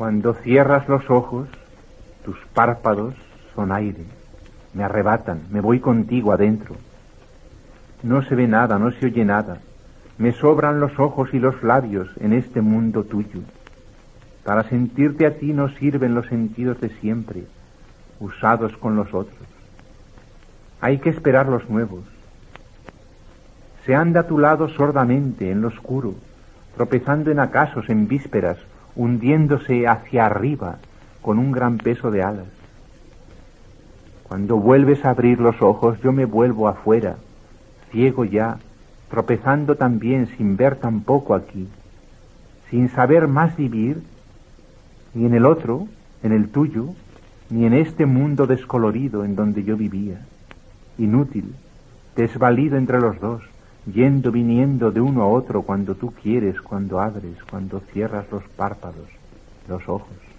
Cuando cierras los ojos, tus párpados son aire, me arrebatan, me voy contigo adentro. No se ve nada, no se oye nada, me sobran los ojos y los labios en este mundo tuyo. Para sentirte a ti no sirven los sentidos de siempre, usados con los otros. Hay que esperar los nuevos. Se anda a tu lado sordamente en lo oscuro, tropezando en acasos, en vísperas, hundiéndose hacia arriba con un gran peso de alas. Cuando vuelves a abrir los ojos, yo me vuelvo afuera, ciego ya, tropezando también sin ver tampoco aquí, sin saber más vivir, ni en el otro, en el tuyo, ni en este mundo descolorido en donde yo vivía, inútil, desvalido entre los dos, yendo, viniendo de uno a otro cuando tú quieres, cuando abres, cuando cierras los párpados, los ojos.